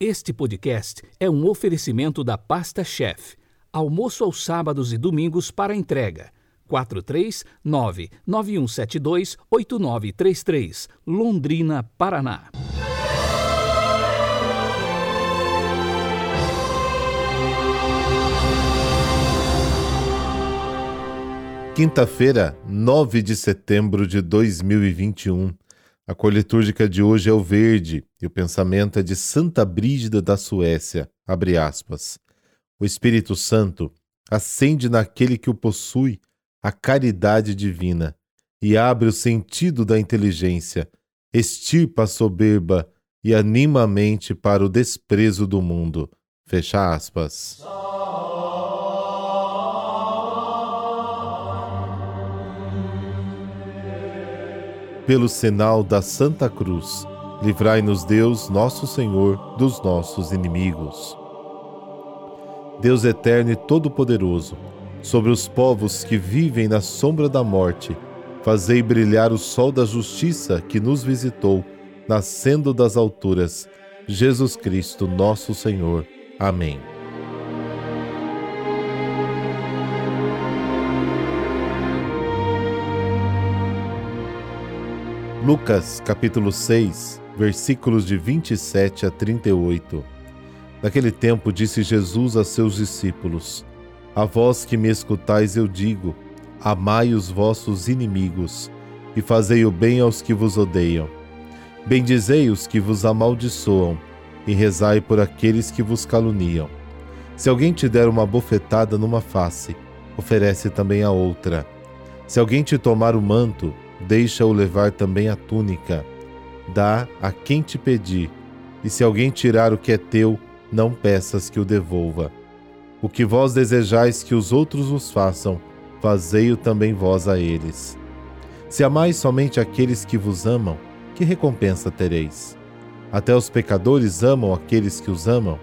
Este podcast é um oferecimento da Pasta Chef. Almoço aos sábados e domingos para entrega. 439-9172-8933, Londrina, Paraná. Quinta-feira, 9 de setembro de 2021. A cor litúrgica de hoje é o verde e o pensamento é de Santa Brígida da Suécia. O Espírito Santo acende naquele que o possui a caridade divina e abre o sentido da inteligência, estirpa a soberba e anima a mente para o desprezo do mundo. Fecha aspas. Pelo sinal da Santa Cruz, livrai-nos Deus, nosso Senhor, dos nossos inimigos. Deus eterno e todo-poderoso, sobre os povos que vivem na sombra da morte, fazei brilhar o sol da justiça que nos visitou, nascendo das alturas, Jesus Cristo, nosso Senhor. Amém. Lucas capítulo 6, versículos de 27 a 38. Naquele tempo disse Jesus a seus discípulos: A vós que me escutais eu digo: Amai os vossos inimigos e fazei o bem aos que vos odeiam. Bendizei os que vos amaldiçoam e rezai por aqueles que vos caluniam. Se alguém te der uma bofetada numa face, oferece também a outra. Se alguém te tomar o manto, deixa-o levar também a túnica. Dá a quem te pedir, e se alguém tirar o que é teu, não peças que o devolva. O que vós desejais que os outros vos façam, fazei-o também vós a eles. Se amais somente aqueles que vos amam, que recompensa tereis? Até os pecadores amam aqueles que os amam?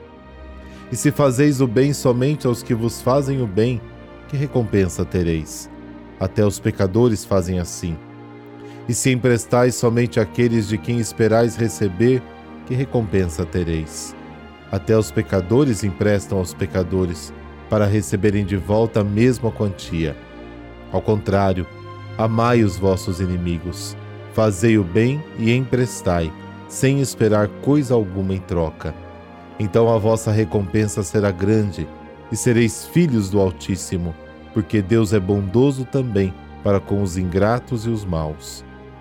E se fazeis o bem somente aos que vos fazem o bem, que recompensa tereis? Até os pecadores fazem assim. E se emprestais somente àqueles de quem esperais receber, que recompensa tereis? Até os pecadores emprestam aos pecadores, para receberem de volta a mesma quantia. Ao contrário, amai os vossos inimigos, fazei o bem e emprestai, sem esperar coisa alguma em troca. Então a vossa recompensa será grande, e sereis filhos do Altíssimo, porque Deus é bondoso também para com os ingratos e os maus.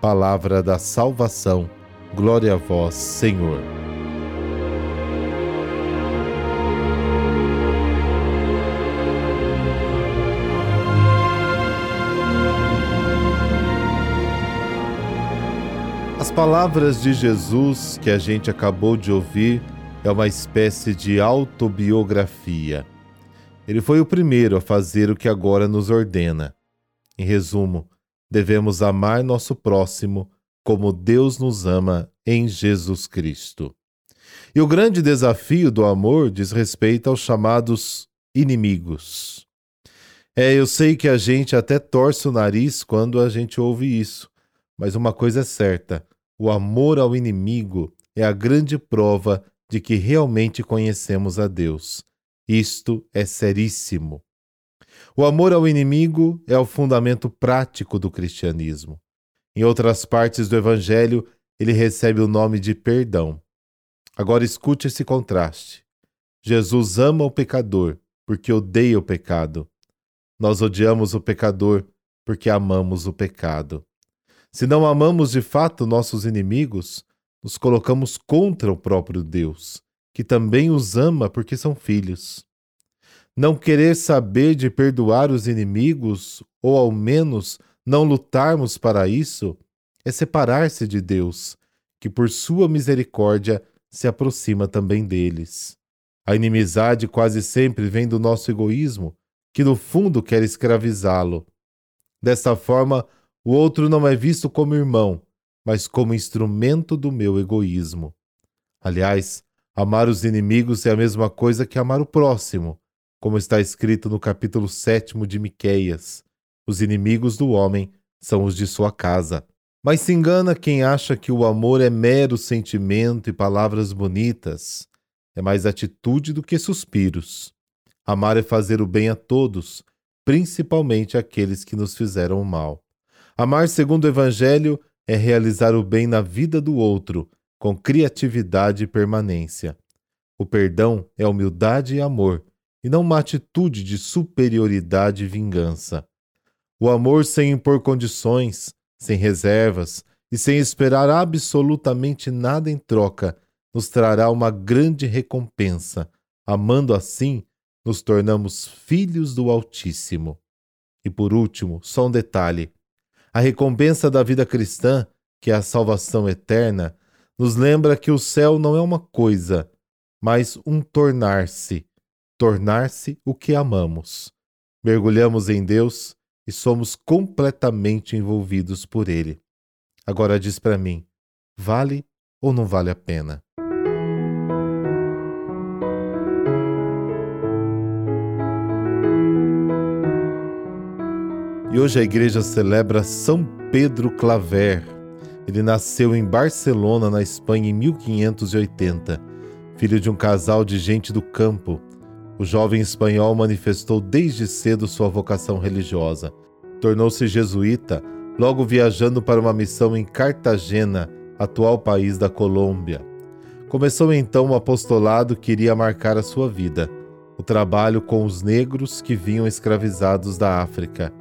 palavra da salvação. Glória a vós, Senhor. As palavras de Jesus que a gente acabou de ouvir é uma espécie de autobiografia. Ele foi o primeiro a fazer o que agora nos ordena. Em resumo, devemos amar nosso próximo como Deus nos ama em Jesus Cristo. E o grande desafio do amor diz respeito aos chamados inimigos. É, eu sei que a gente até torce o nariz quando a gente ouve isso, mas uma coisa é certa: o amor ao inimigo é a grande prova de que realmente conhecemos a Deus. Isto é seríssimo. O amor ao inimigo é o fundamento prático do cristianismo. Em outras partes do Evangelho, ele recebe o nome de perdão. Agora escute esse contraste. Jesus ama o pecador porque odeia o pecado. Nós odiamos o pecador porque amamos o pecado. Se não amamos de fato nossos inimigos, nos colocamos contra o próprio Deus, que também os ama porque são filhos. Não querer saber de perdoar os inimigos, ou ao menos não lutarmos para isso, é separar-se de Deus, que por sua misericórdia se aproxima também deles. A inimizade quase sempre vem do nosso egoísmo, que no fundo quer escravizá-lo. Desta forma, o outro não é visto como irmão, mas como instrumento do meu egoísmo. Aliás, amar os inimigos é a mesma coisa que amar o próximo, como está escrito no capítulo 7 de Miqueias. Os inimigos do homem são os de sua casa. Mas se engana quem acha que o amor é mero sentimento e palavras bonitas. É mais atitude do que suspiros. Amar é fazer o bem a todos, principalmente aqueles que nos fizeram o mal. Amar, segundo o Evangelho, é realizar o bem na vida do outro, com criatividade e permanência. O perdão é humildade e amor, e não uma atitude de superioridade e vingança. O amor sem impor condições, sem reservas e sem esperar absolutamente nada em troca, nos trará uma grande recompensa. Amando assim, nos tornamos filhos do Altíssimo. E por último, só um detalhe: a recompensa da vida cristã, que é a salvação eterna, nos lembra que o céu não é uma coisa, mas um tornar-se, tornar-se o que amamos. Mergulhamos em Deus e somos completamente envolvidos por Ele. Agora diz para mim: vale ou não vale a pena? E hoje a igreja celebra São Pedro Claver. Ele nasceu em Barcelona, na Espanha, em 1580. Filho de um casal de gente do campo, o jovem espanhol manifestou desde cedo sua vocação religiosa. Tornou-se jesuíta, logo viajando para uma missão em Cartagena, atual país da Colômbia. Começou então um apostolado que iria marcar a sua vida: o trabalho com os negros que vinham escravizados da África.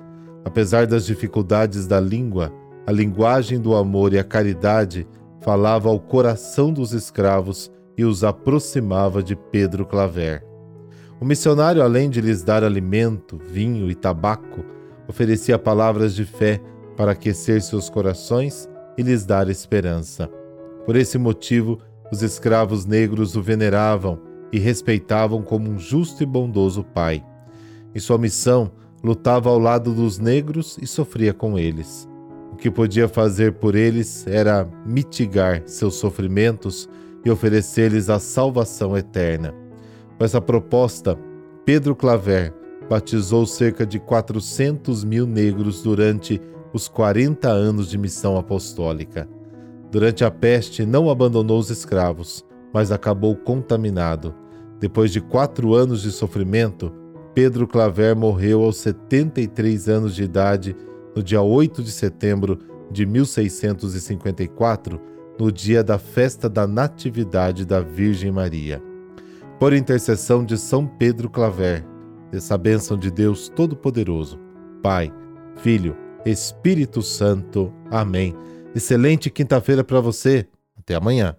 Apesar das dificuldades da língua, a linguagem do amor e a caridade falava ao coração dos escravos e os aproximava de Pedro Claver. O missionário, além de lhes dar alimento, vinho e tabaco, oferecia palavras de fé para aquecer seus corações e lhes dar esperança. Por esse motivo, os escravos negros o veneravam e respeitavam como um justo e bondoso pai. Em sua missão, lutava ao lado dos negros e sofria com eles. O que podia fazer por eles era mitigar seus sofrimentos e oferecer-lhes a salvação eterna. Com essa proposta, Pedro Claver batizou cerca de 400 mil negros durante os 40 anos de missão apostólica. Durante a peste, não abandonou os escravos, mas acabou contaminado. Depois de quatro anos de sofrimento, Pedro Claver morreu aos 73 anos de idade no dia 8 de setembro de 1654, no dia da festa da Natividade da Virgem Maria. Por intercessão de São Pedro Claver, essa bênção de Deus Todo-Poderoso, Pai, Filho, Espírito Santo. Amém. Excelente quinta-feira para você. Até amanhã.